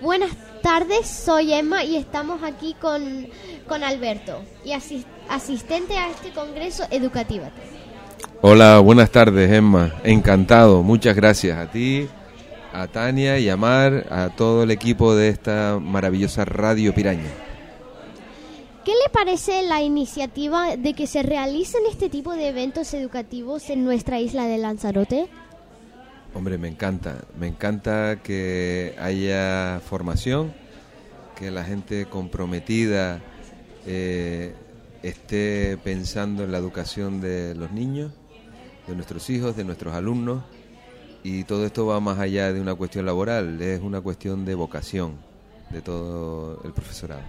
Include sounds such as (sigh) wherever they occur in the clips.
Buenas tardes, soy Emma y estamos aquí con, con Alberto, y asis- asistente a este congreso educativo. Hola, buenas tardes, Emma. Encantado. Muchas gracias a ti, a Tania y a Mar, a todo el equipo de esta maravillosa Radio Piraña. ¿Qué le parece la iniciativa de que se realicen este tipo de eventos educativos en nuestra isla de Lanzarote? Hombre, me encanta. Me encanta que haya formación, que la gente comprometida eh, esté pensando en la educación de los niños, de nuestros hijos, de nuestros alumnos. Y todo esto va más allá de una cuestión laboral, es una cuestión de vocación de todo el profesorado.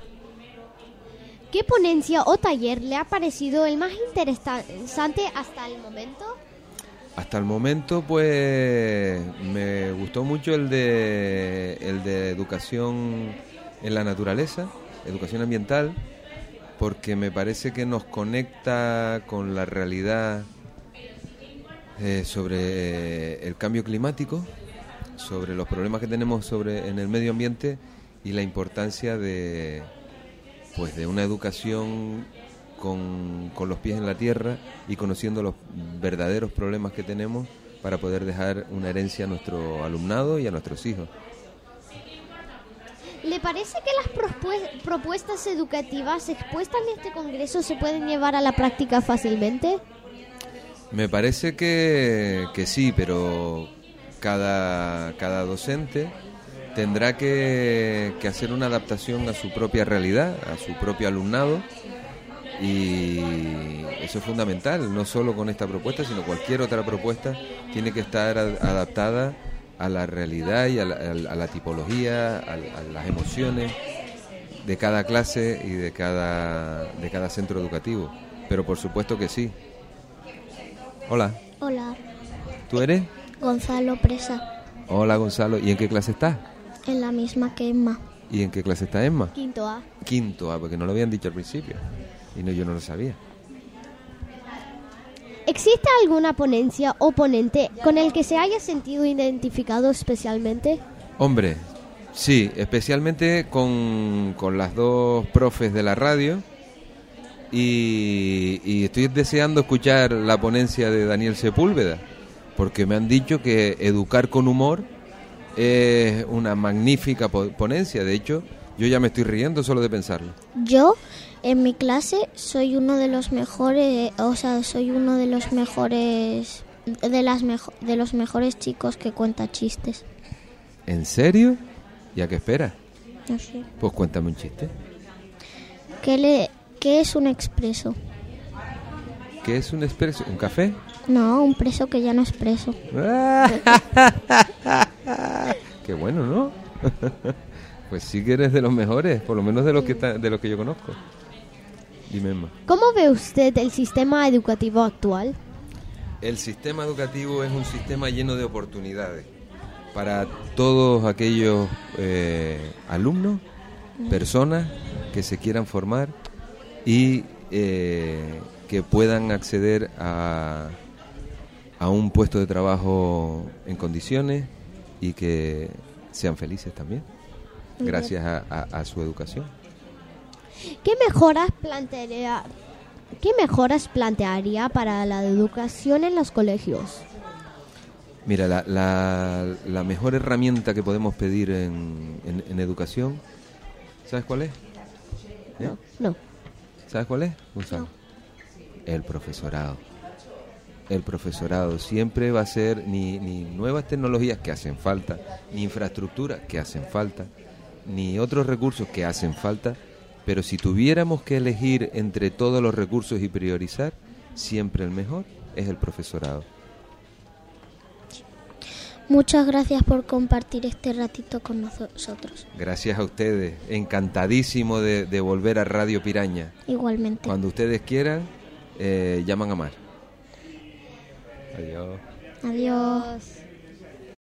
¿Qué ponencia o taller le ha parecido el más interesante hasta el momento? Hasta el momento, pues me gustó mucho el de, el de educación en la naturaleza, educación ambiental, porque me parece que nos conecta con la realidad eh, sobre el cambio climático, sobre los problemas que tenemos sobre en el medio ambiente y la importancia de pues de una educación con, con los pies en la tierra y conociendo los verdaderos problemas que tenemos para poder dejar una herencia a nuestro alumnado y a nuestros hijos. ¿Le parece que las propue- propuestas educativas expuestas en este congreso se pueden llevar a la práctica fácilmente? Me parece que, que sí, pero cada, cada docente tendrá que, que hacer una adaptación a su propia realidad, a su propio alumnado, y eso es fundamental, no solo con esta propuesta, sino cualquier otra propuesta tiene que estar a- adaptada a la realidad y a la, a a tipología, a, a las emociones de cada clase y de cada, de cada centro educativo. Pero por supuesto que sí. Hola, Hola, ¿tú eres? Gonzalo Presa, Hola Gonzalo, ¿y en qué clase estás? en la misma que Emma. ¿Y en qué clase está Emma? Quinto A. Quinto, ah, porque no lo habían dicho al principio. Y no, yo no lo sabía. ¿Existe alguna ponencia o ponente con el que se haya sentido identificado especialmente? Hombre, sí, especialmente con, con las dos profes de la radio. Y, y estoy deseando escuchar la ponencia de Daniel Sepúlveda, porque me han dicho que educar con humor es una magnífica po- ponencia. De hecho, yo ya me estoy riendo solo de pensarlo. Yo, en mi clase, soy uno de los mejores, o sea, soy uno de los mejores, de las mejo- de los mejores chicos que cuenta chistes. ¿En serio? ¿Y a qué esperas? No sé. Pues cuéntame un chiste. ¿Qué, le, ¿Qué es un expreso? ¿Qué es un expreso? ¿Un café? No, un preso que ya no es preso. (laughs) Qué bueno, ¿no? (laughs) pues sí que eres de los mejores, por lo menos de los que está- de los que yo conozco. Dime, Emma. ¿Cómo ve usted el sistema educativo actual? El sistema educativo es un sistema lleno de oportunidades para todos aquellos eh, alumnos, personas que se quieran formar y eh, que puedan acceder a, a un puesto de trabajo en condiciones y que sean felices también, gracias a, a- a su educación. ¿Qué mejoras plantearía, qué mejoras plantearía para la educación en los colegios? Mira, la, la- la mejor herramienta que podemos pedir en, en- en educación, ¿sabes cuál es? ¿Eh? No. ¿Sabes cuál es, Gonzalo? El profesorado. El profesorado siempre va a ser ni, ni nuevas tecnologías que hacen falta, ni infraestructuras que hacen falta, ni otros recursos que hacen falta, pero si tuviéramos que elegir entre todos los recursos y priorizar, siempre el mejor es el profesorado. Muchas gracias por compartir este ratito con nosotros. Gracias a ustedes, encantadísimo de, de volver a Radio Piraña. Igualmente. Cuando ustedes quieran, eh, llaman a Mar. Adiós. Adiós.